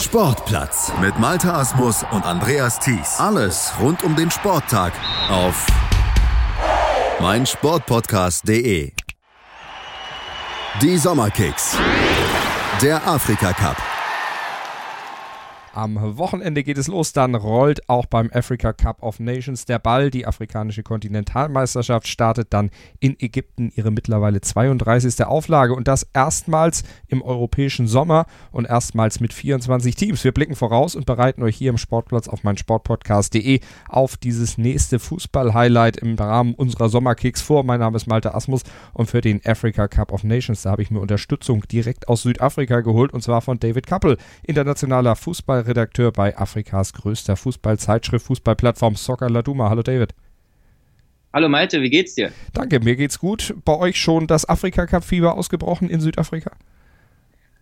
Sportplatz mit Malta Asmus und Andreas Thies. Alles rund um den Sporttag auf meinsportpodcast.de. Die Sommerkicks. Der Afrika Cup. Am Wochenende geht es los, dann rollt auch beim Africa Cup of Nations der Ball. Die afrikanische Kontinentalmeisterschaft startet dann in Ägypten ihre mittlerweile 32. Auflage und das erstmals im europäischen Sommer und erstmals mit 24 Teams. Wir blicken voraus und bereiten euch hier im Sportplatz auf mein Sportpodcast.de auf dieses nächste Fußball-Highlight im Rahmen unserer Sommerkicks vor. Mein Name ist Malte Asmus und für den Africa Cup of Nations, da habe ich mir Unterstützung direkt aus Südafrika geholt und zwar von David Kappel, internationaler Fußball Redakteur bei Afrikas größter Fußballzeitschrift, Fußballplattform Soccer Laduma. Hallo David. Hallo Malte, wie geht's dir? Danke, mir geht's gut. Bei euch schon das Afrika-Cup-Fieber ausgebrochen in Südafrika?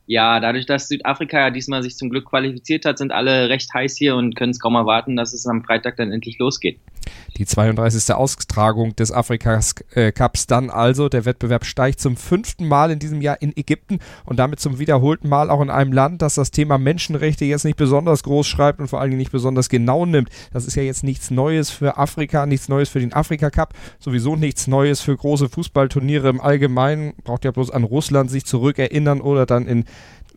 Ja, dadurch, dass Südafrika ja diesmal sich zum Glück qualifiziert hat, sind alle recht heiß hier und können es kaum erwarten, dass es am Freitag dann endlich losgeht. Die 32. Austragung des Afrikas äh, dann also. Der Wettbewerb steigt zum fünften Mal in diesem Jahr in Ägypten und damit zum wiederholten Mal auch in einem Land, das das Thema Menschenrechte jetzt nicht besonders groß schreibt und vor allen Dingen nicht besonders genau nimmt. Das ist ja jetzt nichts Neues für Afrika, nichts Neues für den Afrika Cup, sowieso nichts Neues für große Fußballturniere im Allgemeinen. Braucht ja bloß an Russland sich zurückerinnern oder dann in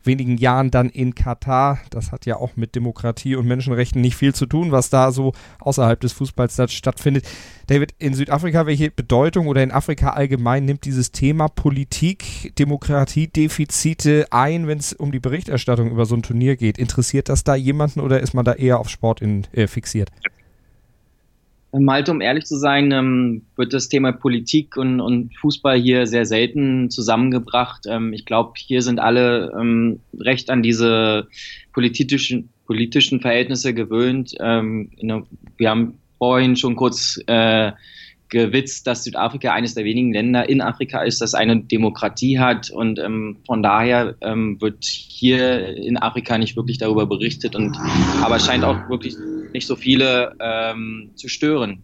wenigen Jahren dann in Katar. Das hat ja auch mit Demokratie und Menschenrechten nicht viel zu tun, was da so außerhalb des Fußballs stattfindet. David, in Südafrika, welche Bedeutung oder in Afrika allgemein nimmt dieses Thema Politik, Demokratiedefizite ein, wenn es um die Berichterstattung über so ein Turnier geht? Interessiert das da jemanden oder ist man da eher auf Sport in, äh, fixiert? Malte, um ehrlich zu sein, ähm, wird das Thema Politik und, und, Fußball hier sehr selten zusammengebracht. Ähm, ich glaube, hier sind alle ähm, recht an diese politischen, politischen Verhältnisse gewöhnt. Ähm, wir haben vorhin schon kurz äh, gewitzt, dass Südafrika eines der wenigen Länder in Afrika ist, das eine Demokratie hat und ähm, von daher ähm, wird hier in Afrika nicht wirklich darüber berichtet und aber scheint auch wirklich nicht so viele ähm, zu stören.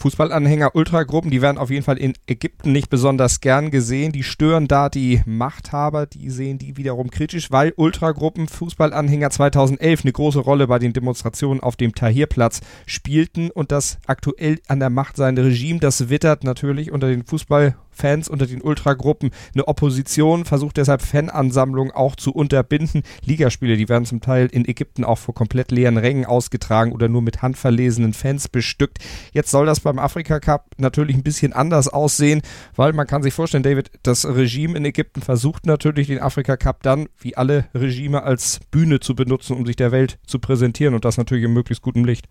Fußballanhänger, Ultragruppen, die werden auf jeden Fall in Ägypten nicht besonders gern gesehen. Die stören da die Machthaber, die sehen die wiederum kritisch, weil Ultragruppen Fußballanhänger 2011 eine große Rolle bei den Demonstrationen auf dem Tahrirplatz spielten und das aktuell an der Macht seiende Regime, das wittert natürlich unter den Fußball Fans unter den Ultragruppen eine Opposition, versucht deshalb Fanansammlungen auch zu unterbinden. Ligaspiele, die werden zum Teil in Ägypten auch vor komplett leeren Rängen ausgetragen oder nur mit handverlesenen Fans bestückt. Jetzt soll das beim Afrika Cup natürlich ein bisschen anders aussehen, weil man kann sich vorstellen, David, das Regime in Ägypten versucht natürlich den Afrika Cup dann, wie alle Regime, als Bühne zu benutzen, um sich der Welt zu präsentieren und das natürlich in möglichst gutem Licht.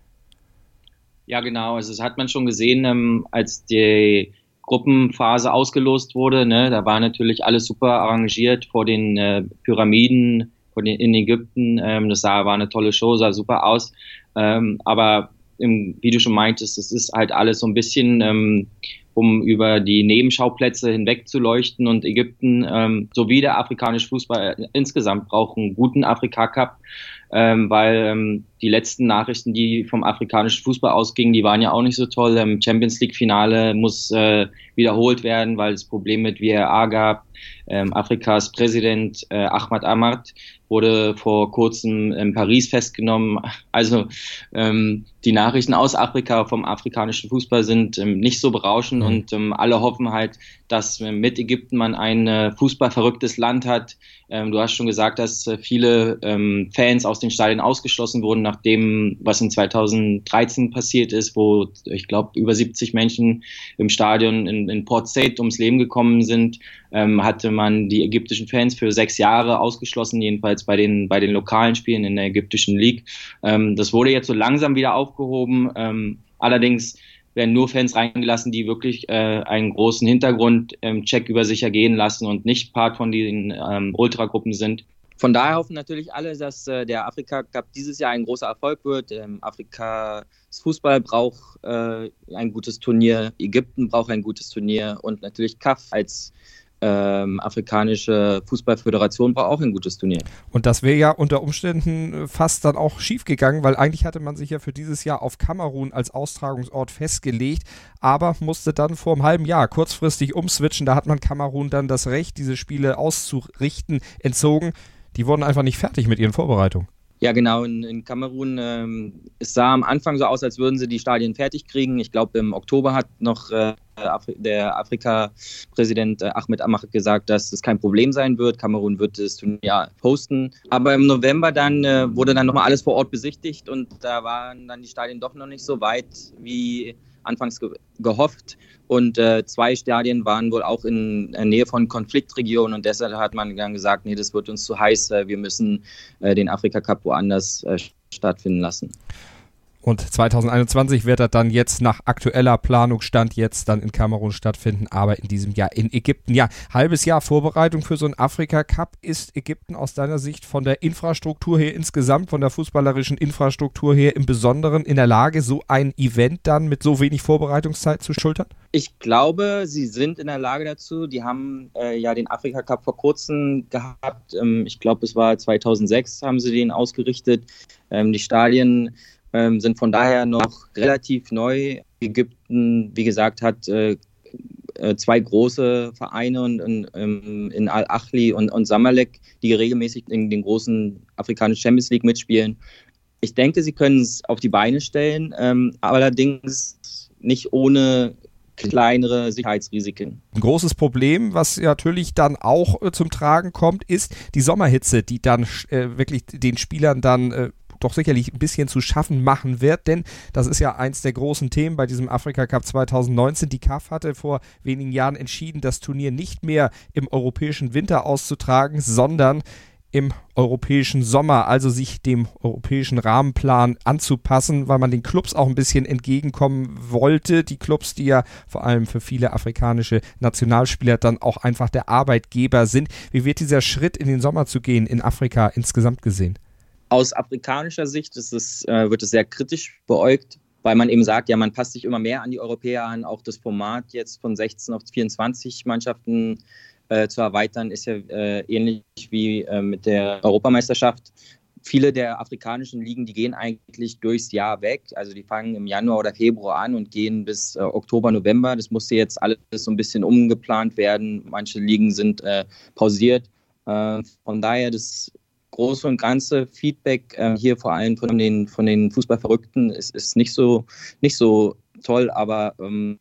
Ja, genau. Also das hat man schon gesehen, ähm, als die Gruppenphase ausgelost wurde. Ne? Da war natürlich alles super arrangiert vor den äh, Pyramiden vor den, in Ägypten. Ähm, das sah, war eine tolle Show, sah super aus. Ähm, aber im, wie du schon meintest, es ist halt alles so ein bisschen, ähm, um über die Nebenschauplätze hinweg zu leuchten. Und Ägypten ähm, sowie der afrikanische Fußball insgesamt brauchen einen guten Afrika Cup ähm, weil ähm, die letzten Nachrichten, die vom afrikanischen Fußball ausgingen, die waren ja auch nicht so toll. Ähm, Champions League Finale muss äh, wiederholt werden, weil es Probleme mit VRA gab. Ähm, Afrikas Präsident äh, Ahmad Ahmad wurde vor kurzem in Paris festgenommen. Also ähm, die Nachrichten aus Afrika vom afrikanischen Fußball sind ähm, nicht so berauschend mhm. und ähm, alle hoffen halt, dass äh, mit Ägypten man ein äh, fußballverrücktes Land hat. Ähm, du hast schon gesagt, dass äh, viele ähm, Fans aus den Stadien ausgeschlossen wurden, nachdem was in 2013 passiert ist, wo ich glaube über 70 Menschen im Stadion in, in Port Said ums Leben gekommen sind, ähm, hatte man die ägyptischen Fans für sechs Jahre ausgeschlossen, jedenfalls bei den bei den lokalen Spielen in der ägyptischen League. Ähm, das wurde jetzt so langsam wieder aufgehoben. Ähm, allerdings werden nur Fans reingelassen, die wirklich äh, einen großen Hintergrundcheck ähm, über sich ergehen lassen und nicht Part von den ähm, Ultragruppen sind. Von daher hoffen natürlich alle, dass äh, der Afrika Cup dieses Jahr ein großer Erfolg wird. Ähm, Afrikas Fußball braucht äh, ein gutes Turnier, Ägypten braucht ein gutes Turnier und natürlich CAF als ähm, afrikanische Fußballföderation braucht auch ein gutes Turnier. Und das wäre ja unter Umständen fast dann auch schief gegangen, weil eigentlich hatte man sich ja für dieses Jahr auf Kamerun als Austragungsort festgelegt, aber musste dann vor einem halben Jahr kurzfristig umswitchen. Da hat man Kamerun dann das Recht, diese Spiele auszurichten, entzogen die wurden einfach nicht fertig mit ihren Vorbereitungen. Ja, genau. In, in Kamerun, ähm, es sah am Anfang so aus, als würden sie die Stadien fertig kriegen. Ich glaube, im Oktober hat noch äh, Afri der Afrika-Präsident äh, Ahmed Ahmad gesagt, dass es kein Problem sein wird. Kamerun wird das Turnier hosten. Aber im November dann äh, wurde dann nochmal alles vor Ort besichtigt und da waren dann die Stadien doch noch nicht so weit wie anfangs ge gehofft. Und äh, zwei Stadien waren wohl auch in der Nähe von Konfliktregionen und deshalb hat man dann gesagt, nee, das wird uns zu heiß, wir müssen äh, den Afrika Cup woanders äh, stattfinden lassen. Und 2021 wird er dann jetzt nach aktueller Planung Stand jetzt dann in Kamerun stattfinden, aber in diesem Jahr in Ägypten. Ja, halbes Jahr Vorbereitung für so einen Afrika Cup. Ist Ägypten aus deiner Sicht von der Infrastruktur her insgesamt, von der fußballerischen Infrastruktur her im Besonderen in der Lage, so ein Event dann mit so wenig Vorbereitungszeit zu schultern? Ich glaube, sie sind in der Lage dazu. Die haben äh, ja den Afrika Cup vor kurzem gehabt. Ähm, ich glaube, es war 2006 haben sie den ausgerichtet. Ähm, die Stadien ähm, sind von daher noch relativ neu. Ägypten, wie gesagt, hat äh, äh zwei große Vereine und, ähm, in Al-Achli und, und Samalek, die regelmäßig in den großen afrikanischen Champions League mitspielen. Ich denke, sie können es auf die Beine stellen, ähm, allerdings nicht ohne kleinere Sicherheitsrisiken. Ein großes Problem, was natürlich dann auch äh, zum Tragen kommt, ist die Sommerhitze, die dann äh, wirklich den Spielern dann äh, doch sicherlich ein bisschen zu schaffen machen wird, denn das ist ja eins der großen Themen bei diesem Afrika Cup 2019. Die CAF hatte vor wenigen Jahren entschieden, das Turnier nicht mehr im europäischen Winter auszutragen, sondern im europäischen Sommer, also sich dem europäischen Rahmenplan anzupassen, weil man den Clubs auch ein bisschen entgegenkommen wollte. Die Clubs, die ja vor allem für viele afrikanische Nationalspieler dann auch einfach der Arbeitgeber sind. Wie wird dieser Schritt in den Sommer zu gehen in Afrika insgesamt gesehen? Aus afrikanischer Sicht es, äh, wird es sehr kritisch beäugt, weil man eben sagt, ja, man passt sich immer mehr an die Europäer an. Auch das Format jetzt von 16 auf 24 Mannschaften äh, zu erweitern, ist ja äh, ähnlich wie äh, mit der Europameisterschaft. Viele der afrikanischen Ligen, die gehen eigentlich durchs Jahr weg. Also die fangen im Januar oder Februar an und gehen bis äh, Oktober, November. Das musste jetzt alles so ein bisschen umgeplant werden. Manche Ligen sind äh, pausiert. von daher, das große und ganze Feedback äh, hier vor allem von den, von den Fußballverrückten. Ist, ist nicht, so, nicht so toll, aber ähm,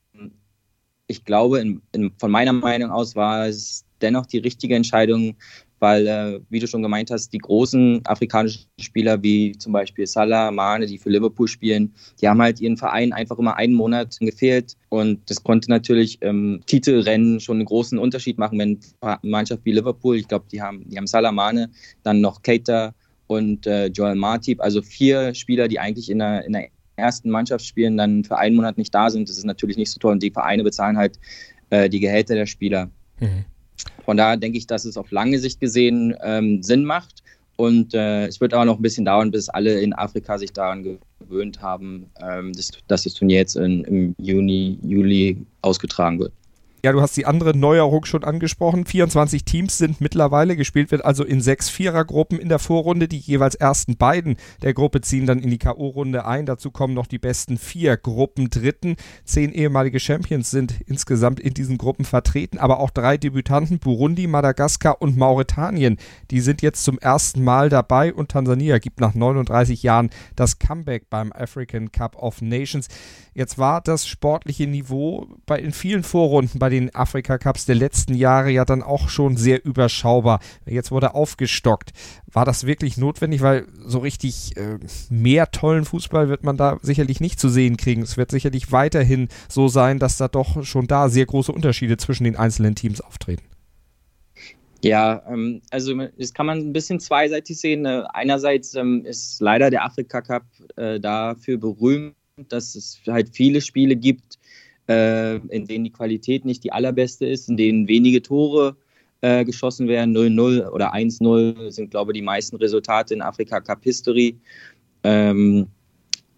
ich glaube, in, in, von meiner Meinung aus war es dennoch die richtige Entscheidung, weil, äh, wie du schon gemeint hast, die großen afrikanischen Spieler wie zum Beispiel Salah, Mane, die für Liverpool spielen, die haben halt ihren Verein einfach immer einen Monat gefehlt und das konnte natürlich im Titelrennen schon einen großen Unterschied machen, wenn eine Mannschaft wie Liverpool, ich glaube, die haben, die haben Salah, Mane, dann noch Keita und äh, Joel Martip, also vier Spieler, die eigentlich in der, in der ersten Mannschaft spielen, dann für einen Monat nicht da sind. Das ist natürlich nicht so toll und die Vereine bezahlen halt äh, die Gehälter der Spieler. Mhm. Von daher denke ich, dass es auf lange Sicht gesehen ähm, Sinn macht. Und äh, es wird aber noch ein bisschen dauern, bis alle in Afrika sich daran gewöhnt haben, ähm, dass, dass, das Turnier jetzt in, im Juni, Juli ausgetragen wird. Ja, du hast die andere Neuerung schon angesprochen. 24 Teams sind mittlerweile. Gespielt wird also in sechs Vierergruppen in der Vorrunde. Die jeweils ersten beiden der Gruppe ziehen dann in die K.O.-Runde ein. Dazu kommen noch die besten vier Gruppen Dritten. Zehn ehemalige Champions sind insgesamt in diesen Gruppen vertreten, aber auch drei Debütanten, Burundi, Madagaskar und Mauretanien. Die sind jetzt zum ersten Mal dabei und Tansania gibt nach 39 Jahren das Comeback beim African Cup of Nations. Jetzt war das sportliche Niveau bei in vielen Vorrunden bei den Afrika Cups der letzten Jahre ja dann auch schon sehr überschaubar. Jetzt wurde aufgestockt. War das wirklich notwendig? Weil so richtig äh, mehr tollen Fußball wird man da sicherlich nicht zu sehen kriegen. Es wird sicherlich weiterhin so sein, dass da doch schon da sehr große Unterschiede zwischen den einzelnen Teams auftreten. Ja, ähm, also das kann man ein bisschen zweiseitig sehen. Äh, einerseits ähm, ist leider der Afrika Cup äh, dafür berühmt, dass es halt viele Spiele gibt, äh, in denen die Qualität nicht die allerbeste ist, in denen wenige Tore äh, geschossen werden. 0-0 oder 1-0 sind, glaube ich, die meisten Resultate in Afrika Cup History. Ähm,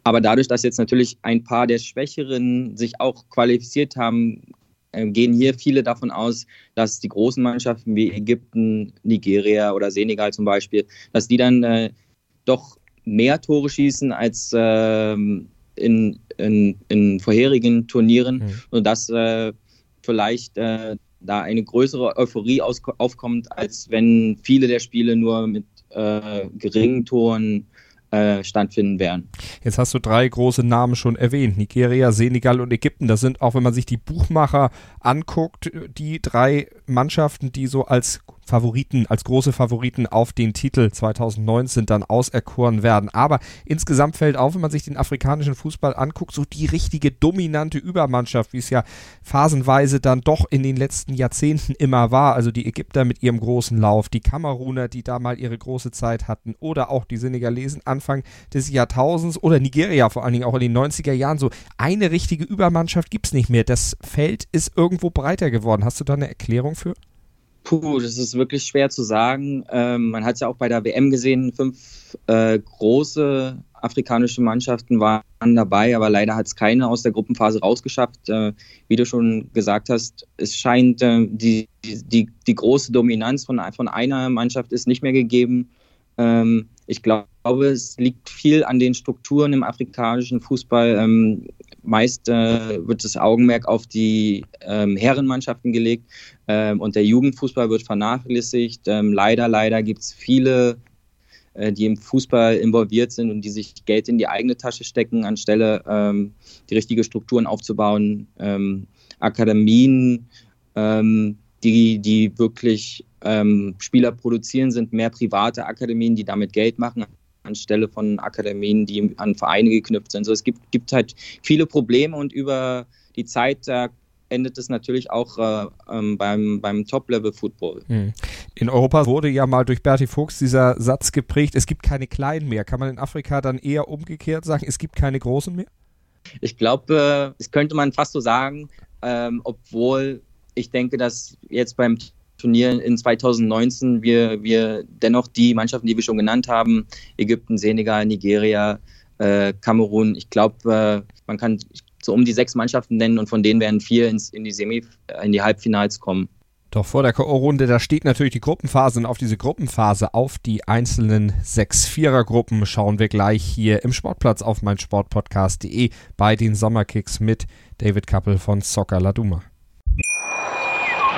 aber dadurch, dass jetzt natürlich ein paar der Schwächeren sich auch qualifiziert haben, äh, gehen hier viele davon aus, dass die großen Mannschaften wie Ägypten, Nigeria oder Senegal zum Beispiel, dass die dann äh, doch mehr Tore schießen als ähm, in, in, in vorherigen Turnieren, mhm. sodass äh, vielleicht äh, da eine größere Euphorie aus, aufkommt, als wenn viele der Spiele nur mit äh, geringen Toren äh, stattfinden werden. Jetzt hast du drei große Namen schon erwähnt. Nigeria, Senegal und Ägypten. Das sind auch, wenn man sich die Buchmacher anguckt, die drei Mannschaften, die so als Favoriten, als große Favoriten auf den Titel 2019 dann auserkoren werden. Aber insgesamt fällt auf, wenn man sich den afrikanischen Fußball anguckt, so die richtige dominante Übermannschaft, wie es ja phasenweise dann doch in den letzten Jahrzehnten immer war. Also die Ägypter mit ihrem großen Lauf, die Kameruner, die da mal ihre große Zeit hatten oder auch die Senegalesen Anfang des Jahrtausends oder Nigeria vor allen Dingen auch in den 90er Jahren. So eine richtige Übermannschaft gibt es nicht mehr. Das Feld ist irgendwo breiter geworden. Hast du da eine Erklärung für? Puh, das ist wirklich schwer zu sagen. Ähm, man hat es ja auch bei der WM gesehen, fünf äh, große afrikanische Mannschaften waren dabei, aber leider hat es keine aus der Gruppenphase rausgeschafft. Äh, wie du schon gesagt hast, es scheint äh, die, die, die große Dominanz von, von einer Mannschaft ist nicht mehr gegeben. Ähm, ich glaube, es liegt viel an den Strukturen im afrikanischen Fußball. Ähm, meist äh, wird das Augenmerk auf die ähm, Herrenmannschaften gelegt ähm, und der Jugendfußball wird vernachlässigt. Ähm, leider, leider gibt es viele, äh, die im Fußball involviert sind und die sich Geld in die eigene Tasche stecken, anstelle ähm, die richtigen Strukturen aufzubauen. Ähm, Akademien, ähm, die, die wirklich Spieler produzieren, sind mehr private Akademien, die damit Geld machen, anstelle von Akademien, die an Vereine geknüpft sind. So, es gibt, gibt halt viele Probleme und über die Zeit da endet es natürlich auch äh, ähm, beim, beim Top-Level-Football. Hm. In Europa wurde ja mal durch Bertie Fuchs dieser Satz geprägt, es gibt keine Kleinen mehr. Kann man in Afrika dann eher umgekehrt sagen, es gibt keine Großen mehr? Ich glaube, äh, das könnte man fast so sagen, ähm, obwohl ich denke, dass jetzt beim Turnier in 2019 wir, wir dennoch die Mannschaften, die wir schon genannt haben, Ägypten, Senegal, Nigeria, äh, Kamerun, ich glaube, äh, man kann so um die sechs Mannschaften nennen und von denen werden vier ins, in die Semi, äh, in die Halbfinals kommen. Doch vor der K.O.-Runde, da steht natürlich die Gruppenphase und auf diese Gruppenphase, auf die einzelnen sechs Vierergruppen schauen wir gleich hier im Sportplatz auf meinsportpodcast.de bei den Sommerkicks mit David Kappel von Soccer Laduma.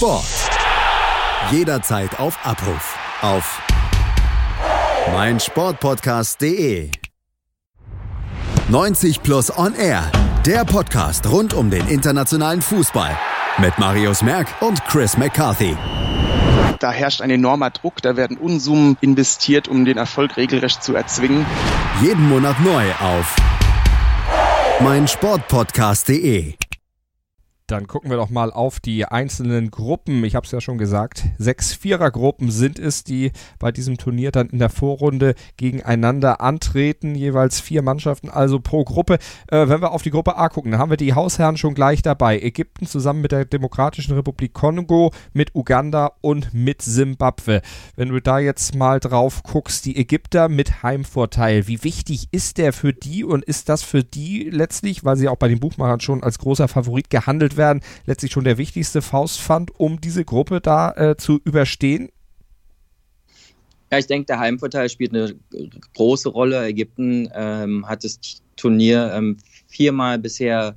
Sport. Jederzeit auf Abruf. Auf meinsportpodcast.de. 90 Plus On Air. Der Podcast rund um den internationalen Fußball. Mit Marius Merck und Chris McCarthy. Da herrscht ein enormer Druck, da werden Unsummen investiert, um den Erfolg regelrecht zu erzwingen. Jeden Monat neu auf meinsportpodcast.de. Dann gucken wir doch mal auf die einzelnen Gruppen. Ich habe es ja schon gesagt, sechs Vierergruppen sind es, die bei diesem Turnier dann in der Vorrunde gegeneinander antreten. Jeweils vier Mannschaften, also pro Gruppe. Äh, wenn wir auf die Gruppe A gucken, dann haben wir die Hausherren schon gleich dabei. Ägypten zusammen mit der Demokratischen Republik Kongo, mit Uganda und mit Simbabwe. Wenn du da jetzt mal drauf guckst, die Ägypter mit Heimvorteil. Wie wichtig ist der für die und ist das für die letztlich, weil sie auch bei den Buchmachern schon als großer Favorit gehandelt werden, werden, letztlich schon der wichtigste Faustpfand, um diese Gruppe da äh, zu überstehen? Ja, ich denke, der Heimvorteil spielt eine große Rolle. Ägypten ähm, hat das Turnier ähm, viermal bisher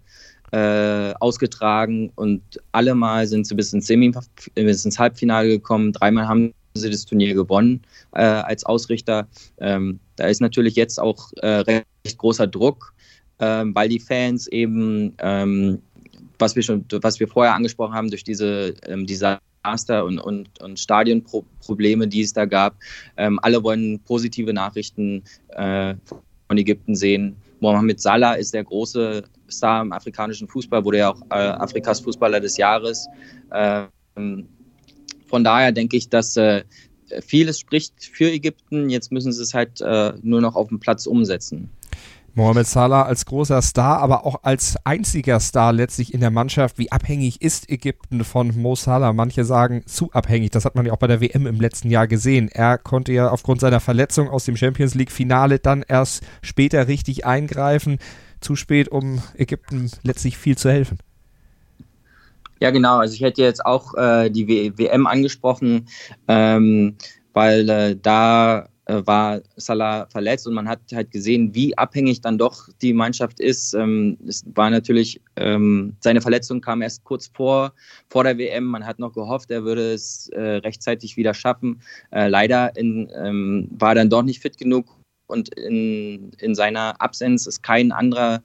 äh, ausgetragen und allemal sind sie bis ins, bis ins Halbfinale gekommen. Dreimal haben sie das Turnier gewonnen äh, als Ausrichter. Ähm, da ist natürlich jetzt auch äh, recht großer Druck, ähm, weil die Fans eben ähm, was wir schon, was wir vorher angesprochen haben, durch diese ähm, Desaster und, und, und Stadionprobleme, die es da gab. Ähm, alle wollen positive Nachrichten äh, von Ägypten sehen. Mohamed Salah ist der große Star im afrikanischen Fußball, wurde ja auch äh, Afrikas Fußballer des Jahres. Ähm, von daher denke ich, dass äh, vieles spricht für Ägypten. Jetzt müssen sie es halt äh, nur noch auf dem Platz umsetzen. Mohamed Salah als großer Star, aber auch als einziger Star letztlich in der Mannschaft. Wie abhängig ist Ägypten von Mo Salah? Manche sagen zu abhängig. Das hat man ja auch bei der WM im letzten Jahr gesehen. Er konnte ja aufgrund seiner Verletzung aus dem Champions League Finale dann erst später richtig eingreifen. Zu spät, um Ägypten letztlich viel zu helfen. Ja, genau. Also ich hätte jetzt auch äh, die w WM angesprochen, ähm, weil äh, da war Salah verletzt und man hat halt gesehen, wie abhängig dann doch die Mannschaft ist. Ähm, es war natürlich, ähm, seine Verletzung kam erst kurz vor, vor der WM. Man hat noch gehofft, er würde es äh, rechtzeitig wieder schaffen. Äh, leider in, ähm, war er dann doch nicht fit genug und in, in seiner Absenz ist kein anderer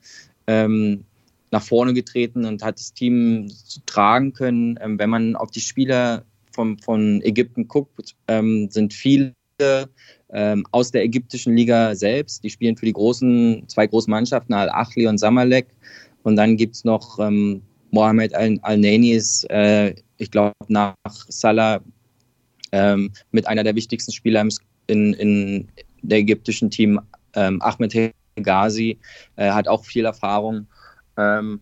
nach vorne getreten und hat das Team tragen können. Wenn man auf die Spieler vom, von Ägypten guckt, sind viele ähm, aus der ägyptischen Liga selbst. Die spielen für die großen, zwei großen Mannschaften, Al-Achli und Samalek. Und dann gibt es noch ähm, Mohamed Al-Nani, äh, ich glaube, nach Salah ähm, mit einer der wichtigsten Spieler in, in der ägyptischen Team. Ähm, Ahmed Ghazi äh, hat auch viel Erfahrung. Ähm,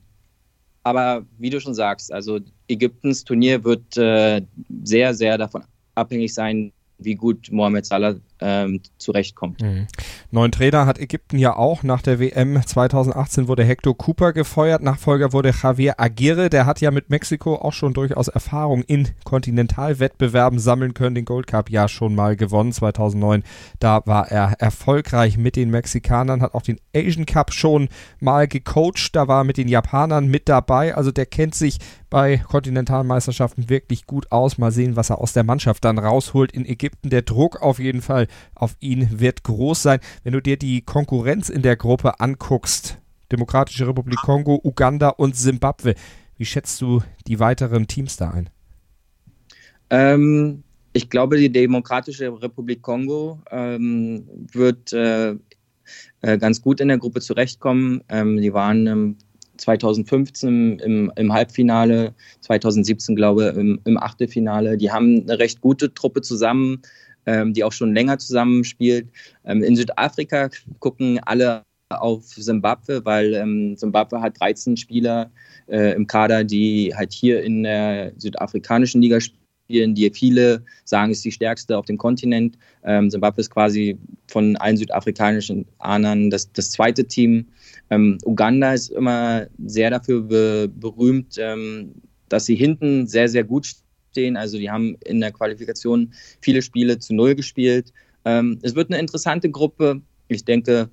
aber wie du schon sagst, also Ägyptens Turnier wird äh, sehr, sehr davon abhängig sein, wie gut Mohamed Salah ähm, zurechtkommt. Mhm. Neuen Trainer hat Ägypten ja auch. Nach der WM 2018 wurde Hector Cooper gefeuert. Nachfolger wurde Javier Aguirre. Der hat ja mit Mexiko auch schon durchaus Erfahrung in Kontinentalwettbewerben sammeln können. Den Gold Cup ja schon mal gewonnen 2009. Da war er erfolgreich mit den Mexikanern. Hat auch den Asian Cup schon mal gecoacht. Da war er mit den Japanern mit dabei. Also der kennt sich bei Kontinentalmeisterschaften wirklich gut aus. Mal sehen, was er aus der Mannschaft dann rausholt in Ägypten. Der Druck auf jeden Fall auf ihn wird groß sein. Wenn du dir die Konkurrenz in der Gruppe anguckst, Demokratische Republik Kongo, Uganda und Simbabwe, wie schätzt du die weiteren Teams da ein? Ähm, ich glaube, die Demokratische Republik Kongo ähm, wird äh, äh, ganz gut in der Gruppe zurechtkommen. Ähm, die waren ähm, 2015 im, im, Halbfinale, 2017 glaube ich im, im Achtelfinale. Die haben eine recht gute Truppe zusammen ähm, die auch schon länger zusammenspielt. Ähm, in Südafrika gucken alle auf Simbabwe, weil ähm, Simbabwe hat 13 Spieler äh, im Kader, die halt hier in der südafrikanischen Liga spielen, die viele sagen, ist die stärkste auf dem Kontinent. Ähm, Simbabwe ist quasi von allen südafrikanischen Ahnern das, das zweite Team. Ähm, Uganda ist immer sehr dafür be berühmt, ähm, dass sie hinten sehr, sehr gut stehen. Also die haben in der Qualifikation viele Spiele zu Null gespielt. Ähm, es wird eine interessante Gruppe. Ich denke,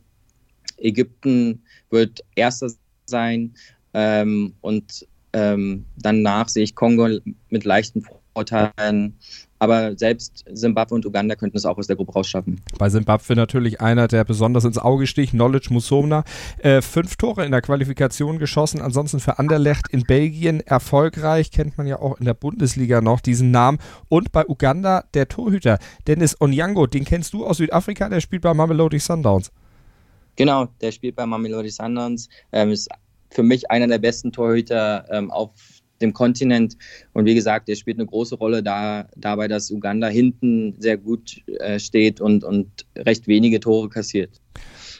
Ägypten wird Erster sein ähm, und ähm, danach sehe ich Kongo mit leichten Vorteilen. Aber selbst Simbabwe und Uganda könnten es auch aus der Gruppe rausschaffen. Bei Simbabwe natürlich einer, der besonders ins Auge sticht, Knowledge Musomna. Äh, fünf Tore in der Qualifikation geschossen, ansonsten für Anderlecht in Belgien erfolgreich, kennt man ja auch in der Bundesliga noch diesen Namen. Und bei Uganda der Torhüter Dennis Onyango, den kennst du aus Südafrika, der spielt bei Mamelodi Sundowns. Genau, der spielt bei Mamelodi Sundowns. Ähm, ist für mich einer der besten Torhüter ähm, auf dem Kontinent. Und wie gesagt, er spielt eine große Rolle da, dabei, dass Uganda hinten sehr gut äh, steht und, und recht wenige Tore kassiert.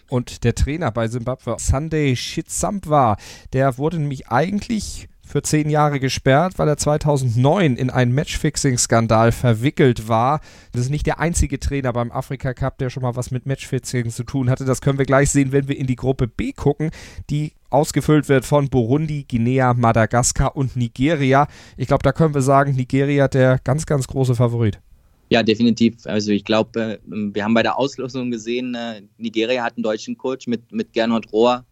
Und der Trainer bei Simbabwe, Sunday Shitsambwa, der wurde nämlich eigentlich für zehn Jahre gesperrt, weil er 2009 in einen Matchfixing-Skandal verwickelt war. Das ist nicht der einzige Trainer beim Afrika Cup, der schon mal was mit Matchfixing zu tun hatte. Das können wir gleich sehen, wenn wir in die Gruppe B gucken, die ausgefüllt wird von Burundi, Guinea, Madagaskar und Nigeria. Ich glaube, da können wir sagen, Nigeria der ganz, ganz große Favorit. Ja, definitiv. Also ich glaube, äh, wir haben bei der Auslosung gesehen, äh, Nigeria hat einen deutschen Coach mit, mit Gernot Rohr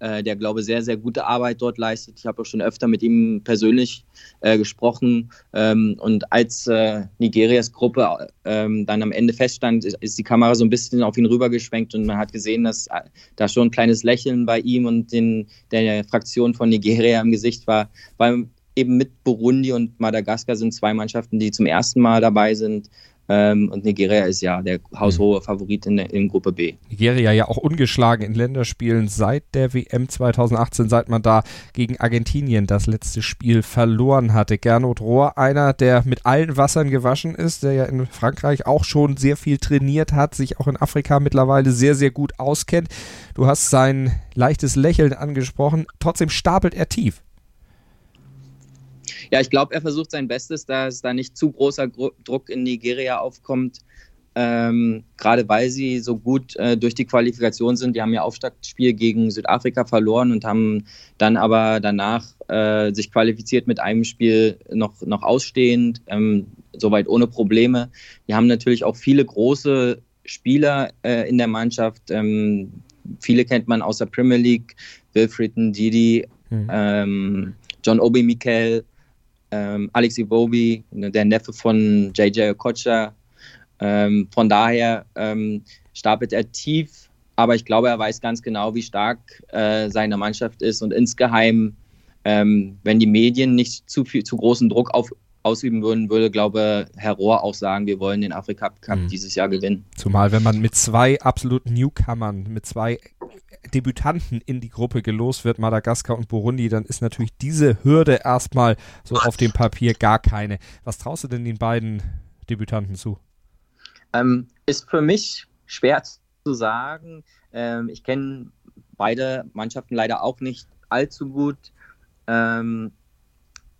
äh, der, glaube ich, sehr, sehr gute Arbeit dort leistet. Ich habe auch schon öfter mit ihm persönlich äh, gesprochen. Ähm, und als äh, Nigerias Gruppe ähm, dann am Ende feststand, ist, ist, die Kamera so ein bisschen auf ihn rübergeschwenkt und man hat gesehen, dass äh, da schon ein kleines Lächeln bei ihm und den, der Fraktion von Nigeria im Gesicht war, weil eben mit Burundi und Madagaskar sind zwei Mannschaften, die zum ersten Mal dabei sind. Ähm, und Nigeria ist ja der haushohe Favorit in, der, in Gruppe B. Nigeria ja auch ungeschlagen in Länderspielen seit der WM 2018, seit man da gegen Argentinien das letzte Spiel verloren hatte. Gernot Rohr, einer, der mit allen Wassern gewaschen ist, der ja in Frankreich auch schon sehr viel trainiert hat, sich auch in Afrika mittlerweile sehr, sehr gut auskennt. Du hast sein leichtes Lächeln angesprochen. Trotzdem stapelt er tief. Ja, ich glaube, er versucht sein Bestes, dass da nicht zu großer Druck in Nigeria aufkommt. Ähm, gerade weil sie so gut äh, durch die Qualifikation sind. Die haben ja Auftaktspiel gegen Südafrika verloren und haben dann aber danach äh, sich qualifiziert mit einem Spiel noch, noch ausstehend, ähm, soweit ohne Probleme. Die haben natürlich auch viele große Spieler äh, in der Mannschaft. Ähm, viele kennt man aus der Premier League, Wilfried Ndidi, mhm. John Obi Mikel, ähm, Alex Iwobi, ne, der Neffe von JJ Okocha. Ähm, von daher ähm, stapelt er tief, aber ich glaube, er weiß ganz genau, wie stark äh, seine Mannschaft ist und insgeheim, ähm, wenn die Medien nicht zu viel, zu großen Druck auf, ausüben würden, würde, glaube Herr Rohr auch sagen, wir wollen den Afrika Cup mhm. dieses Jahr gewinnen. Zumal, wenn man mit zwei absoluten Newcomern, mit zwei Debütanten in die Gruppe gelost wird, Madagaskar und Burundi, dann ist natürlich diese Hürde erstmal so auf dem Papier gar keine. Was traust du denn den beiden Debütanten zu? Ähm, ist für mich schwer zu sagen. Ähm, ich kenne beide Mannschaften leider auch nicht allzu gut. Ähm,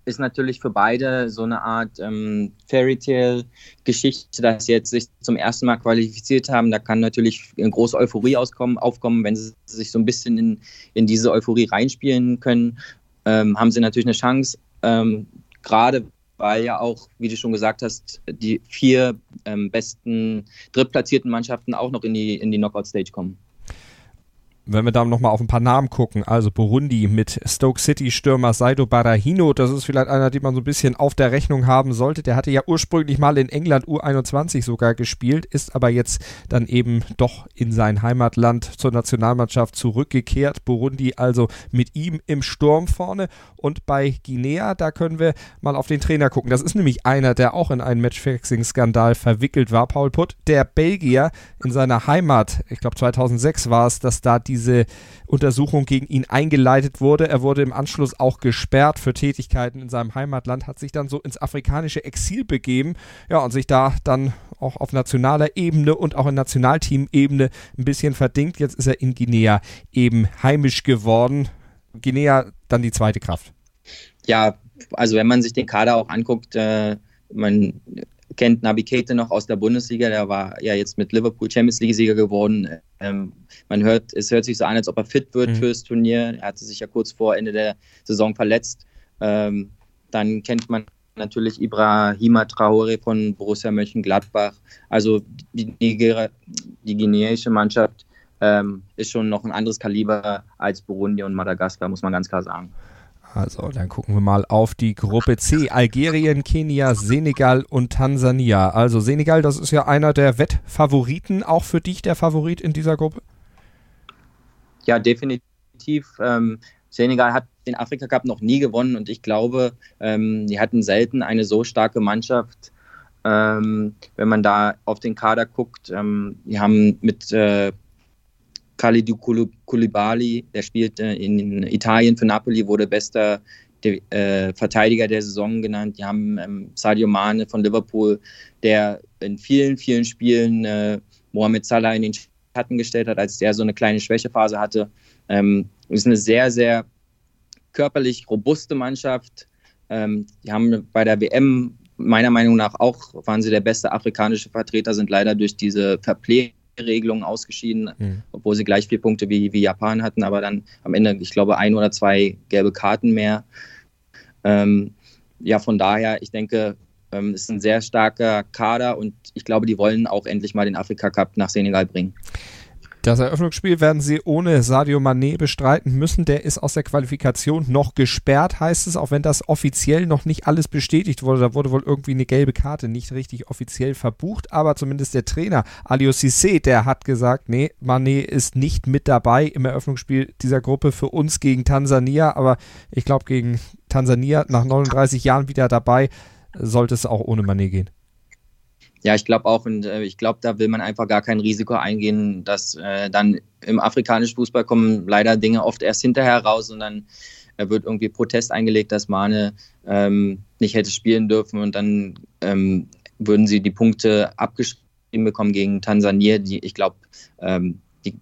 ist natürlich für beide so eine Art ähm, Fairy Tale Geschichte, dass sie jetzt sich zum ersten Mal qualifiziert haben. Da kann natürlich eine große Euphorie auskommen, aufkommen, wenn sie sich so ein bisschen in, in diese Euphorie reinspielen können. Ähm, haben sie natürlich eine Chance, ähm, gerade weil ja auch, wie du schon gesagt hast, die vier ähm, besten drittplatzierten Mannschaften auch noch in die, in die Knockout-Stage kommen wenn wir da nochmal auf ein paar Namen gucken, also Burundi mit Stoke City Stürmer Saido Barahino, das ist vielleicht einer, den man so ein bisschen auf der Rechnung haben sollte. Der hatte ja ursprünglich mal in England U21 sogar gespielt, ist aber jetzt dann eben doch in sein Heimatland zur Nationalmannschaft zurückgekehrt. Burundi also mit ihm im Sturm vorne und bei Guinea, da können wir mal auf den Trainer gucken. Das ist nämlich einer, der auch in einen Matchfixing-Skandal verwickelt war, Paul Putt, der Belgier in seiner Heimat, ich glaube 2006 war es, dass da die diese Untersuchung gegen ihn eingeleitet wurde. Er wurde im Anschluss auch gesperrt für Tätigkeiten in seinem Heimatland, hat sich dann so ins afrikanische Exil begeben, ja, und sich da dann auch auf nationaler Ebene und auch in Nationalteam-Ebene ein bisschen verdingt. Jetzt ist er in Guinea eben heimisch geworden. Guinea dann die zweite Kraft. Ja, also wenn man sich den Kader auch anguckt, äh, man kennt Nabi Keita noch aus der Bundesliga, der war ja jetzt mit Liverpool Champions League-Sieger geworden. Ähm, man hört, es hört sich so an, als ob er fit wird mhm. fürs Turnier. Er hatte sich ja kurz vor Ende der Saison verletzt. Ähm, dann kennt man natürlich Ibrahima Traore von Borussia Mönchengladbach. Also die, Niger die guineische Mannschaft ähm, ist schon noch ein anderes Kaliber als Burundi und Madagaskar, muss man ganz klar sagen. Also, dann gucken wir mal auf die Gruppe C. Algerien, Kenia, Senegal und Tansania. Also Senegal, das ist ja einer der Wettfavoriten. Auch für dich der Favorit in dieser Gruppe? Ja, definitiv. Ähm, Senegal hat den Afrika Cup noch nie gewonnen und ich glaube, ähm, die hatten selten eine so starke Mannschaft. Ähm, wenn man da auf den Kader guckt, ähm, die haben mit äh, Khalidou Koulibaly, der spielt in Italien für Napoli, wurde bester de, äh, Verteidiger der Saison genannt. Die haben ähm, Sadio Mane von Liverpool, der in vielen, vielen Spielen äh, Mohamed Salah in den Schatten gestellt hat, als der so eine kleine Schwächephase hatte. Ähm, ist eine sehr, sehr körperlich robuste Mannschaft. Ähm, die haben bei der WM meiner Meinung nach auch, waren sie der beste afrikanische Vertreter, sind leider durch diese Verpflegung Regelungen ausgeschieden, mhm. obwohl sie gleich vier Punkte wie, wie Japan hatten, aber dann am Ende, ich glaube, ein oder zwei gelbe Karten mehr. Ähm, ja, von daher, ich denke, ähm, es ist ein sehr starker Kader und ich glaube, die wollen auch endlich mal den Afrika Cup nach Senegal bringen. Das Eröffnungsspiel werden sie ohne Sadio Mané bestreiten müssen. Der ist aus der Qualifikation noch gesperrt, heißt es, auch wenn das offiziell noch nicht alles bestätigt wurde. Da wurde wohl irgendwie eine gelbe Karte nicht richtig offiziell verbucht, aber zumindest der Trainer Alio Cissé, der hat gesagt, nee, Mané ist nicht mit dabei im Eröffnungsspiel dieser Gruppe für uns gegen Tansania, aber ich glaube gegen Tansania nach 39 Jahren wieder dabei, sollte es auch ohne Mané gehen. Ja, ich glaube auch, und äh, ich glaube, da will man einfach gar kein Risiko eingehen, dass äh, dann im afrikanischen Fußball kommen leider Dinge oft erst hinterher raus und dann äh, wird irgendwie Protest eingelegt, dass Mane ähm, nicht hätte spielen dürfen und dann ähm, würden sie die Punkte abgeschrieben bekommen gegen Tansania. Die, ich glaube, ähm, die,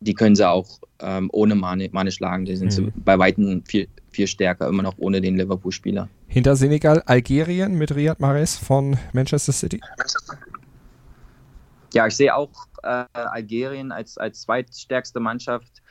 die können sie auch ähm, ohne Mane, Mane schlagen. Die sind mhm. bei Weitem viel, viel stärker, immer noch ohne den Liverpool-Spieler. Hinter Senegal Algerien mit Riyad Mahrez von Manchester City. Ja, ich sehe auch äh, Algerien als, als zweitstärkste Mannschaft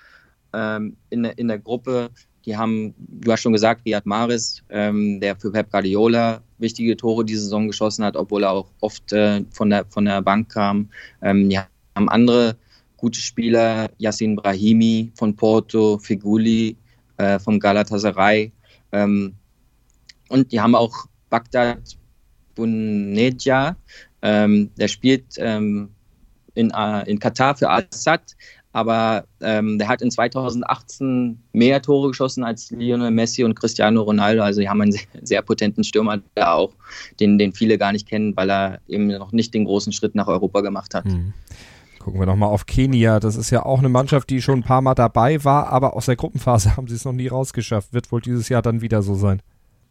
ähm, in, in der Gruppe. Die haben, du hast schon gesagt, Riyad Mahrez, ähm, der für Pep Guardiola wichtige Tore diese Saison geschossen hat, obwohl er auch oft äh, von, der, von der Bank kam. Ähm, die haben andere gute Spieler, Yassin Brahimi von Porto, Figuli äh, vom Galatasaray. Ähm, und die haben auch Bagdad Bunedja, ähm, der spielt ähm, in, äh, in Katar für Assad, aber ähm, der hat in 2018 mehr Tore geschossen als Lionel Messi und Cristiano Ronaldo. Also die haben einen sehr, sehr potenten Stürmer da auch, den, den viele gar nicht kennen, weil er eben noch nicht den großen Schritt nach Europa gemacht hat. Mhm. Gucken wir nochmal auf Kenia. Das ist ja auch eine Mannschaft, die schon ein paar Mal dabei war, aber aus der Gruppenphase haben sie es noch nie rausgeschafft. Wird wohl dieses Jahr dann wieder so sein.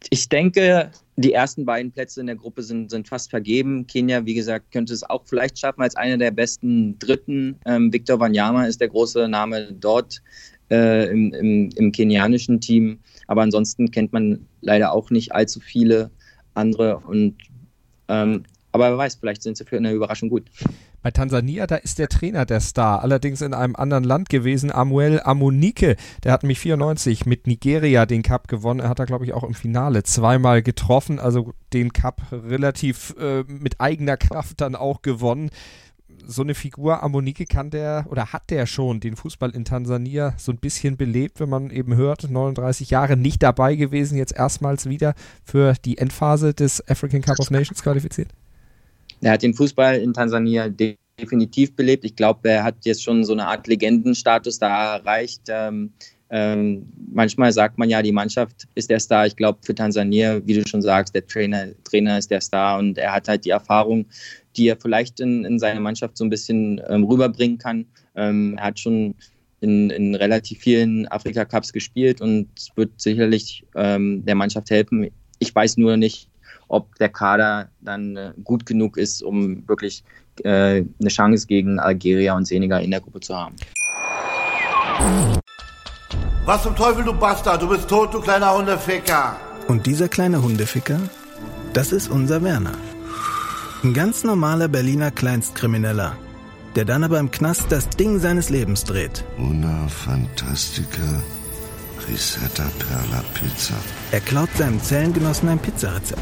Ich denke, die ersten beiden Plätze in der Gruppe sind, sind fast vergeben. Kenia, wie gesagt, könnte es auch vielleicht schaffen als einer der besten Dritten. Ähm, Victor Wanyama ist der große Name dort äh, im, im, im kenianischen Team. Aber ansonsten kennt man leider auch nicht allzu viele andere. Und ähm, aber wer weiß, vielleicht sind sie für eine Überraschung gut. Bei Tansania, da ist der Trainer der Star, allerdings in einem anderen Land gewesen, Amuel Amunike. Der hat mich 94 mit Nigeria den Cup gewonnen. Er hat da, glaube ich, auch im Finale zweimal getroffen, also den Cup relativ äh, mit eigener Kraft dann auch gewonnen. So eine Figur, Amunike, kann der oder hat der schon den Fußball in Tansania so ein bisschen belebt, wenn man eben hört, 39 Jahre nicht dabei gewesen, jetzt erstmals wieder für die Endphase des African Cup of Nations qualifiziert? Er hat den Fußball in Tansania definitiv belebt. Ich glaube, er hat jetzt schon so eine Art Legendenstatus da erreicht. Ähm, ähm, manchmal sagt man ja, die Mannschaft ist der Star. Ich glaube, für Tansania, wie du schon sagst, der Trainer, Trainer ist der Star und er hat halt die Erfahrung, die er vielleicht in, in seine Mannschaft so ein bisschen ähm, rüberbringen kann. Ähm, er hat schon in, in relativ vielen Afrika-Cups gespielt und wird sicherlich ähm, der Mannschaft helfen. Ich weiß nur nicht, ob der Kader dann äh, gut genug ist, um wirklich äh, eine Chance gegen Algeria und Senegal in der Gruppe zu haben. Was zum Teufel, du Bastard? Du bist tot, du kleiner Hundeficker. Und dieser kleine Hundeficker, das ist unser Werner. Ein ganz normaler Berliner Kleinstkrimineller, der dann aber im Knast das Ding seines Lebens dreht. Una Fantastica Risetta Perla Pizza. Er klaut seinem Zellengenossen ein Pizzarezept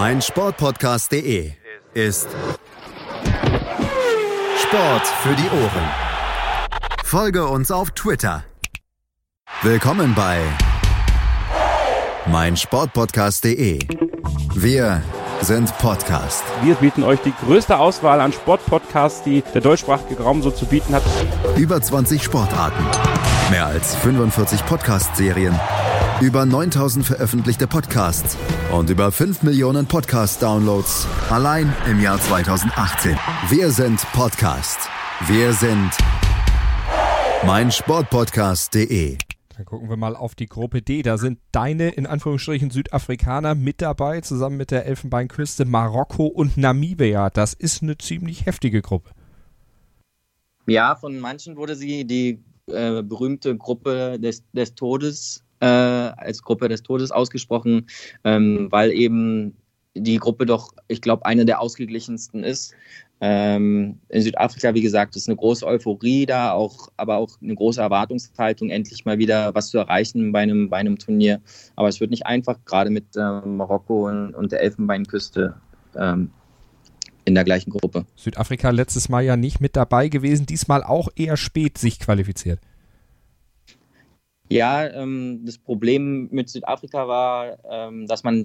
Mein Sportpodcast.de ist Sport für die Ohren. Folge uns auf Twitter. Willkommen bei mein Sportpodcast.de. Wir sind Podcast. Wir bieten euch die größte Auswahl an Sportpodcasts, die der deutschsprachige Raum so zu bieten hat. Über 20 Sportarten, mehr als 45 Podcast-Serien über 9000 veröffentlichte Podcasts und über 5 Millionen Podcast-Downloads allein im Jahr 2018. Wir sind Podcast. Wir sind meinsportpodcast.de. Dann gucken wir mal auf die Gruppe D. Da sind deine, in Anführungsstrichen, Südafrikaner mit dabei, zusammen mit der Elfenbeinküste, Marokko und Namibia. Das ist eine ziemlich heftige Gruppe. Ja, von manchen wurde sie die äh, berühmte Gruppe des, des Todes äh, als Gruppe des Todes ausgesprochen, ähm, weil eben die Gruppe doch, ich glaube, eine der ausgeglichensten ist. Ähm, in Südafrika, wie gesagt, ist eine große Euphorie da, auch, aber auch eine große Erwartungshaltung, endlich mal wieder was zu erreichen bei einem, bei einem Turnier. Aber es wird nicht einfach, gerade mit äh, Marokko und, und, der Elfenbeinküste ähm, in der gleichen Gruppe. Südafrika letztes Mal ja nicht mit dabei gewesen, diesmal auch eher spät sich qualifiziert. Ja, ähm, das Problem mit Südafrika war, ähm, dass man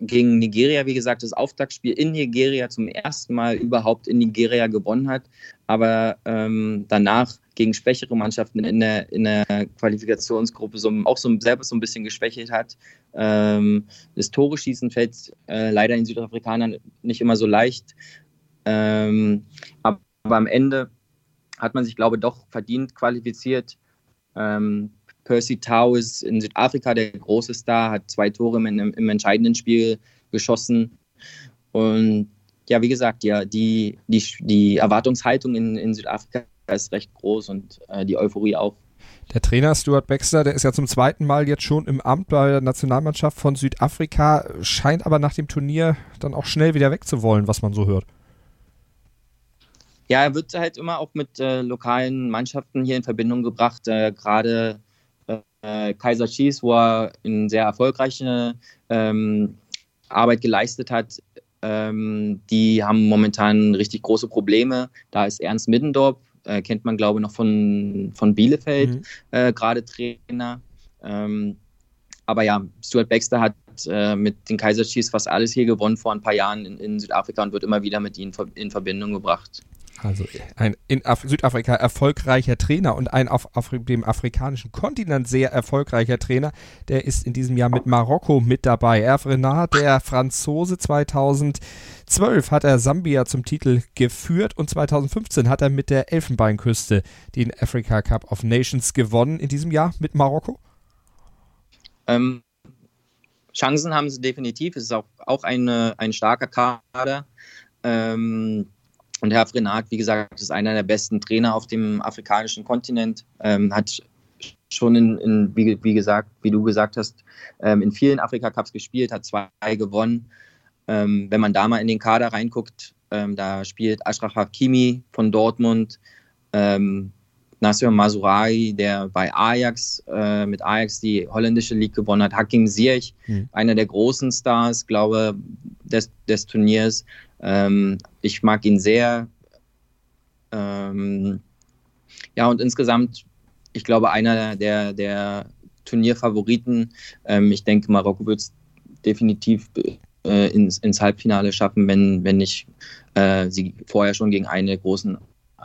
gegen Nigeria, wie gesagt, das Auftaktspiel in Nigeria zum ersten Mal überhaupt in Nigeria gewonnen hat, aber ähm, danach gegen schwächere Mannschaften in der, in der Qualifikationsgruppe so, auch so, selber so ein bisschen geschwächelt hat. Ähm, das Tore-Schießen fällt äh, leider den Südafrikanern nicht immer so leicht. Ähm, aber, aber, am Ende hat man sich, glaube ich, doch verdient qualifiziert. Percy Tau ist in Südafrika der große Star, hat zwei Tore im, im entscheidenden Spiel geschossen. Und ja, wie gesagt, ja, die, die, die Erwartungshaltung in, in Südafrika ist recht groß und äh, die Euphorie auch. Der Trainer Stuart Baxter, der ist ja zum zweiten Mal jetzt schon im Amt bei der Nationalmannschaft von Südafrika, scheint aber nach dem Turnier dann auch schnell wieder wegzuwollen, was man so hört. Ja, er wird halt immer auch mit äh, lokalen Mannschaften hier in Verbindung gebracht. Äh, Gerade äh, Kaiser Chiefs, wo er eine sehr erfolgreiche ähm, Arbeit geleistet hat, ähm, die haben momentan richtig große Probleme. Da ist Ernst Middendorf, äh, kennt man glaube ich noch von, von Bielefeld, mhm. äh, gerade Trainer. Ähm, aber ja, Stuart Baxter hat äh, mit den Kaiser Chiefs fast alles hier gewonnen vor ein paar Jahren in, in Südafrika und wird immer wieder mit ihnen in Verbindung gebracht. Also ein in Af Südafrika erfolgreicher Trainer und ein auf, auf, dem afrikanischen Kontinent sehr erfolgreicher Trainer, der ist in diesem Jahr mit Marokko mit dabei. Hervé Renard, der Franzose, 2012 hat er Sambia zum Titel geführt und 2015 hat er mit der Elfenbeinküste den Africa Cup of Nations gewonnen. In diesem Jahr mit Marokko? Ähm, Chancen haben sie definitiv. Es ist auch, auch eine, ein starker Kader. Ähm, und Herr Frenat, wie gesagt, ist einer der besten Trainer auf dem afrikanischen Kontinent, ähm, hat schon in, in wie, wie, gesagt, wie du gesagt hast, ähm, in vielen Afrika-Cups gespielt, hat zwei gewonnen. Ähm, wenn man da mal in den Kader reinguckt, ähm, da spielt Ashraf Hakimi von Dortmund, ähm, Nasser Masurai, der bei Ajax, äh, mit Ajax die holländische League gewonnen hat, Hakim Ziyech, hm. einer der großen Stars, glaube des, des Turniers. Ähm, ich mag ihn sehr. Ähm, ja, und insgesamt, ich glaube, einer der, der Turnierfavoriten. Ähm, ich denke, Marokko wird es definitiv äh, ins, ins Halbfinale schaffen, wenn, wenn nicht äh, sie vorher schon gegen eine großen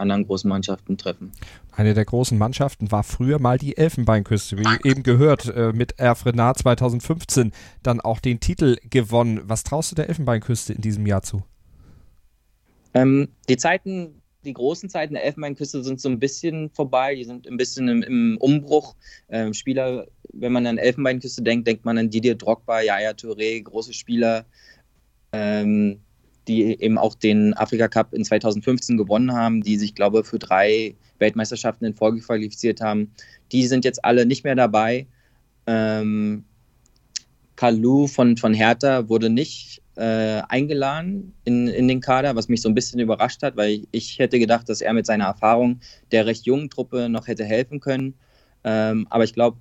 anderen großen Mannschaften treffen. Eine der großen Mannschaften war früher mal die Elfenbeinküste, wie eben gehört, äh, mit Erfrenat 2015 dann auch den Titel gewonnen. Was traust du der Elfenbeinküste in diesem Jahr zu? Ähm, die Zeiten, die großen Zeiten der Elfenbeinküste sind so ein bisschen vorbei, die sind ein bisschen im, im Umbruch. Ähm, Spieler, wenn man an Elfenbeinküste denkt, denkt man an Didier Drogba, Yaya Touré, große Spieler, ähm, die eben auch den Afrika Cup in 2015 gewonnen haben, die sich, glaube ich, für drei Weltmeisterschaften in Folge qualifiziert haben. Die sind jetzt alle nicht mehr dabei. Ähm, Kalu von, von Hertha wurde nicht äh, eingeladen in, in den Kader, was mich so ein bisschen überrascht hat, weil ich hätte gedacht, dass er mit seiner Erfahrung der recht jungen Truppe noch hätte helfen können. Ähm, aber ich glaube,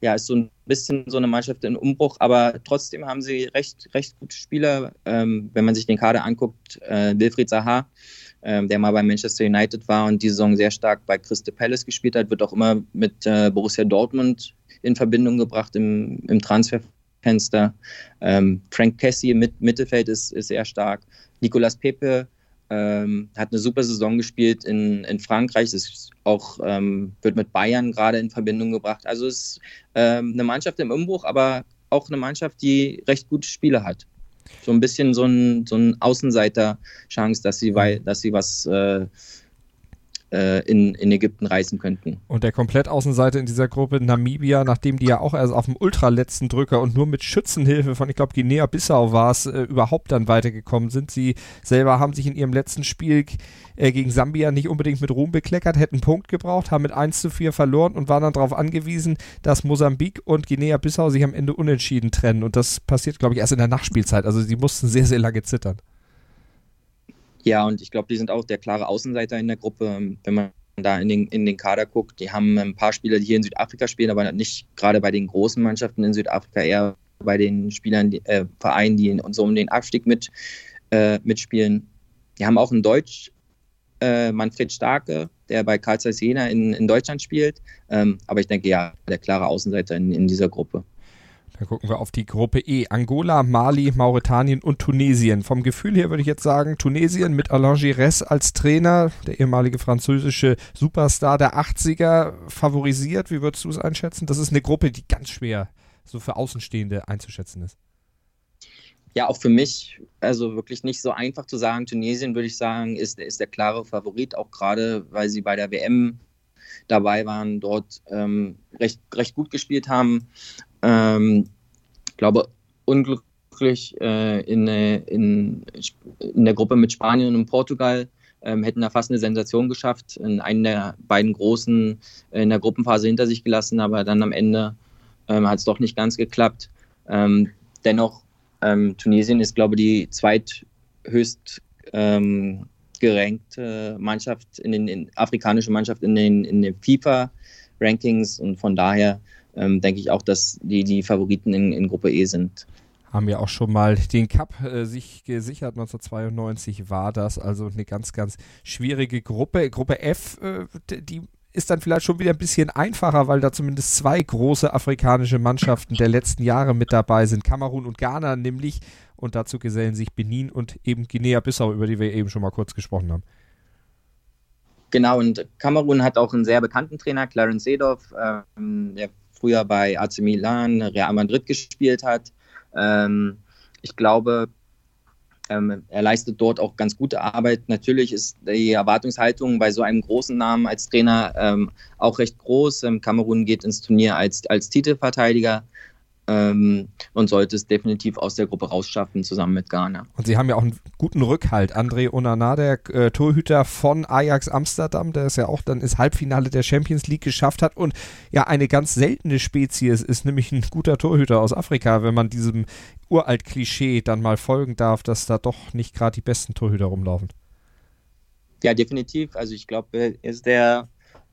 ja, ist so ein bisschen so eine Mannschaft in Umbruch, aber trotzdem haben sie recht, recht gute Spieler. Ähm, wenn man sich den Kader anguckt, äh, Wilfried Zaha, ähm, der mal bei Manchester United war und die Saison sehr stark bei Crystal Palace gespielt hat, wird auch immer mit äh, Borussia Dortmund in Verbindung gebracht im, im Transfer Fenster. Ähm, Frank Cassie im Mittelfeld ist, ist sehr stark. Nicolas Pepe ähm, hat eine super Saison gespielt in, in Frankreich. Ist auch ähm, wird mit Bayern gerade in Verbindung gebracht. Also es ist ähm, eine Mannschaft im Umbruch, aber auch eine Mannschaft, die recht gute Spiele hat. So ein bisschen so ein, so ein Außenseiter-Chance, dass sie, dass sie was äh, äh, in, in Ägypten reisen könnten. Und der Komplettaußenseite in dieser Gruppe Namibia, nachdem die ja auch erst auf dem ultraletzten Drücker und nur mit Schützenhilfe von, ich glaube, Guinea-Bissau war es, äh, überhaupt dann weitergekommen sind. Sie selber haben sich in ihrem letzten Spiel äh, gegen Sambia nicht unbedingt mit Ruhm bekleckert, hätten einen Punkt gebraucht, haben mit 1 zu 4 verloren und waren dann darauf angewiesen, dass Mosambik und Guinea-Bissau sich am Ende unentschieden trennen. Und das passiert, glaube ich, erst in der Nachspielzeit. Also sie mussten sehr, sehr lange zittern. Ja, und ich glaube, die sind auch der klare Außenseiter in der Gruppe. Wenn man da in den, in den Kader guckt, die haben ein paar Spieler, die hier in Südafrika spielen, aber nicht gerade bei den großen Mannschaften in Südafrika, eher bei den Spielern, äh, Vereinen, die in, so um den Abstieg mit äh, mitspielen. Die haben auch einen Deutsch, äh, Manfred Starke, der bei Karl Jena in, in Deutschland spielt. Ähm, aber ich denke, ja, der klare Außenseiter in, in dieser Gruppe. Da gucken wir auf die Gruppe E. Angola, Mali, Mauretanien und Tunesien. Vom Gefühl her würde ich jetzt sagen, Tunesien mit Alain Giresse als Trainer, der ehemalige französische Superstar der 80er, favorisiert. Wie würdest du es einschätzen? Das ist eine Gruppe, die ganz schwer so für Außenstehende einzuschätzen ist. Ja, auch für mich, also wirklich nicht so einfach zu sagen. Tunesien, würde ich sagen, ist, ist der klare Favorit, auch gerade weil sie bei der WM dabei waren, dort ähm, recht, recht gut gespielt haben. Ähm, ich glaube, unglücklich äh, in, in, in der Gruppe mit Spanien und Portugal ähm, hätten da fast eine Sensation geschafft, in einen der beiden großen äh, in der Gruppenphase hinter sich gelassen, aber dann am Ende ähm, hat es doch nicht ganz geklappt. Ähm, dennoch, ähm, Tunesien ist, glaube ich, die zweithöchst ähm, gerankte Mannschaft in den in, afrikanische Mannschaft in den, in den FIFA-Rankings und von daher ähm, denke ich auch, dass die, die Favoriten in, in Gruppe E sind haben ja auch schon mal den Cup äh, sich gesichert. 1992 war das also eine ganz, ganz schwierige Gruppe. Gruppe F, äh, die ist dann vielleicht schon wieder ein bisschen einfacher, weil da zumindest zwei große afrikanische Mannschaften der letzten Jahre mit dabei sind. Kamerun und Ghana nämlich. Und dazu gesellen sich Benin und eben Guinea-Bissau, über die wir eben schon mal kurz gesprochen haben. Genau, und Kamerun hat auch einen sehr bekannten Trainer, Clarence Seedorf, ähm, der früher bei AC Milan, Real Madrid gespielt hat. Ähm, ich glaube, ähm, er leistet dort auch ganz gute Arbeit. Natürlich ist die Erwartungshaltung bei so einem großen Namen als Trainer ähm, auch recht groß. Ähm, Kamerun geht ins Turnier als, als Titelverteidiger ähm, und sollte es definitiv aus der Gruppe rausschaffen, zusammen mit Ghana. Und sie haben ja auch einen guten Rückhalt. André Onana, der äh, Torhüter von Ajax Amsterdam, der es ja auch dann ins Halbfinale der Champions League geschafft hat und ja eine ganz seltene Spezies ist, nämlich ein guter Torhüter aus Afrika, wenn man diesem uralt Klischee dann mal folgen darf, dass da doch nicht gerade die besten Torhüter rumlaufen. Ja, definitiv. Also ich glaube, er ist der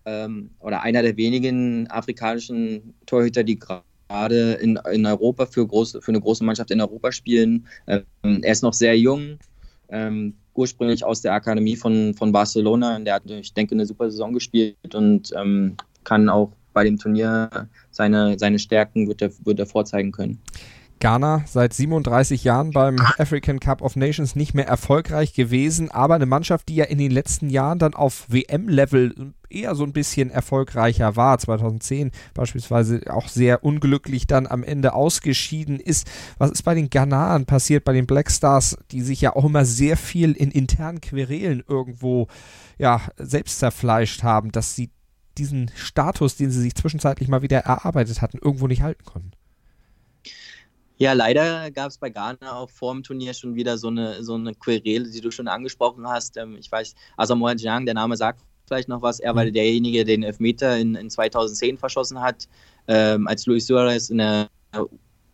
ähm, oder einer der wenigen afrikanischen Torhüter, die gerade gerade in, in Europa für, große, für eine große Mannschaft in Europa spielen. Ähm, er ist noch sehr jung, ähm, ursprünglich aus der Akademie von, von Barcelona. Und der hat, ich denke, eine super Saison gespielt und ähm, kann auch bei dem Turnier seine, seine Stärken wird er, wird er vorzeigen können. Ghana seit 37 Jahren beim African Cup of Nations nicht mehr erfolgreich gewesen, aber eine Mannschaft, die ja in den letzten Jahren dann auf WM-Level eher so ein bisschen erfolgreicher war, 2010 beispielsweise auch sehr unglücklich dann am Ende ausgeschieden ist. Was ist bei den Ghanaren passiert, bei den Black Stars, die sich ja auch immer sehr viel in internen Querelen irgendwo ja, selbst zerfleischt haben, dass sie diesen Status, den sie sich zwischenzeitlich mal wieder erarbeitet hatten, irgendwo nicht halten konnten? Ja, leider gab es bei Ghana auch vor dem Turnier schon wieder so eine, so eine Querele, die du schon angesprochen hast. Ähm, ich weiß, Asamoah Jiang, der Name sagt vielleicht noch was. Er war mhm. derjenige, der den Elfmeter in, in 2010 verschossen hat, ähm, als Luis Suarez in der,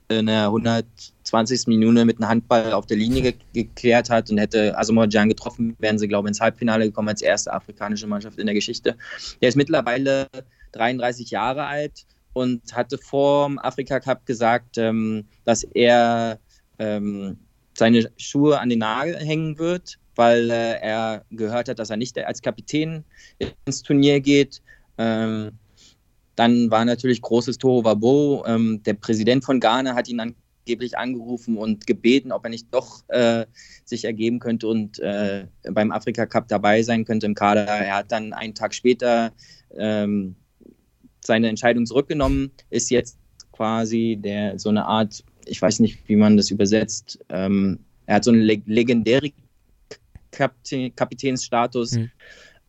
in der 120. Minute mit einem Handball auf der Linie ge geklärt hat und hätte Asamoah Jiang getroffen, wären sie, glaube ich, ins Halbfinale gekommen als erste afrikanische Mannschaft in der Geschichte. Der ist mittlerweile 33 Jahre alt und hatte vor dem Afrika Cup gesagt, ähm, dass er ähm, seine Schuhe an den Nagel hängen wird, weil äh, er gehört hat, dass er nicht als Kapitän ins Turnier geht. Ähm, dann war natürlich großes Toro Wabo. Ähm, der Präsident von Ghana hat ihn angeblich angerufen und gebeten, ob er nicht doch äh, sich ergeben könnte und äh, beim Afrika Cup dabei sein könnte im Kader. Er hat dann einen Tag später ähm, seine Entscheidung zurückgenommen, ist jetzt quasi der so eine Art, ich weiß nicht, wie man das übersetzt, ähm, er hat so einen legendären Kapitänsstatus. Mhm.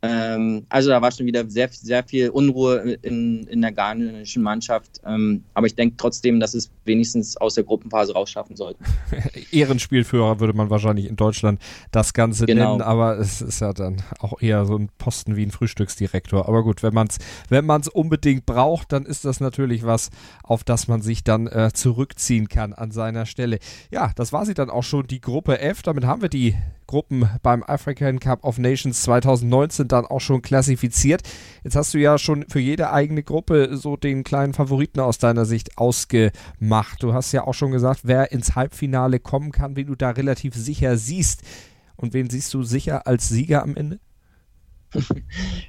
Ähm, also da war schon wieder sehr, sehr viel Unruhe in, in der ghanischen Mannschaft. Ähm, aber ich denke trotzdem, dass es wenigstens aus der Gruppenphase rausschaffen sollten. Ehrenspielführer würde man wahrscheinlich in Deutschland das Ganze genau. nennen, aber es ist ja dann auch eher so ein Posten wie ein Frühstücksdirektor. Aber gut, wenn man es wenn man's unbedingt braucht, dann ist das natürlich was, auf das man sich dann äh, zurückziehen kann an seiner Stelle. Ja, das war sie dann auch schon, die Gruppe F. Damit haben wir die Gruppen beim African Cup of Nations 2019 dann auch schon klassifiziert. Jetzt hast du ja schon für jede eigene Gruppe so den kleinen Favoriten aus deiner Sicht ausgemacht. Du hast ja auch schon gesagt, wer ins Halbfinale kommen kann, wie du da relativ sicher siehst. Und wen siehst du sicher als Sieger am Ende?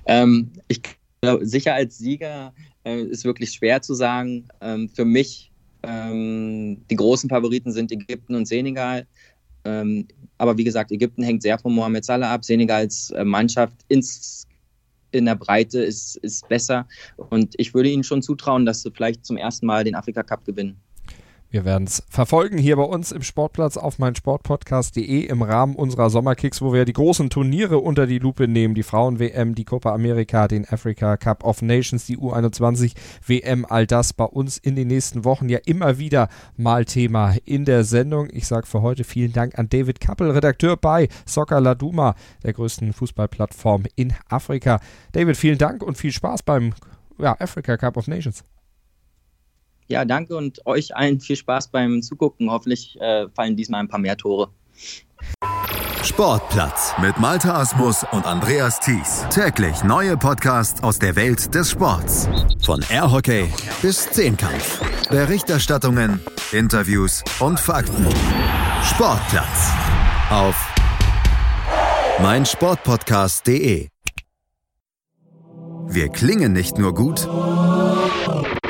ähm, ich glaube, sicher als Sieger äh, ist wirklich schwer zu sagen. Ähm, für mich ähm, die großen Favoriten sind Ägypten und Senegal. Aber wie gesagt, Ägypten hängt sehr von Mohamed Salah ab. Senegals äh, Mannschaft ins, in der Breite ist, ist besser. Und ich würde ihnen schon zutrauen, dass sie vielleicht zum ersten Mal den Afrika Cup gewinnen. Wir werden es verfolgen hier bei uns im Sportplatz auf meinsportpodcast.de im Rahmen unserer Sommerkicks, wo wir die großen Turniere unter die Lupe nehmen. Die Frauen-WM, die Copa America, den Africa Cup of Nations, die U21 WM, all das bei uns in den nächsten Wochen ja immer wieder mal Thema in der Sendung. Ich sage für heute vielen Dank an David Kappel, Redakteur bei Soccer Laduma, der größten Fußballplattform in Afrika. David, vielen Dank und viel Spaß beim ja, Africa Cup of Nations. Ja, danke und euch allen viel Spaß beim Zugucken. Hoffentlich äh, fallen diesmal ein paar mehr Tore. Sportplatz mit Malta Asmus und Andreas Thies. Täglich neue Podcasts aus der Welt des Sports. Von Airhockey bis Zehnkampf. Berichterstattungen, Interviews und Fakten. Sportplatz auf meinsportpodcast.de. Wir klingen nicht nur gut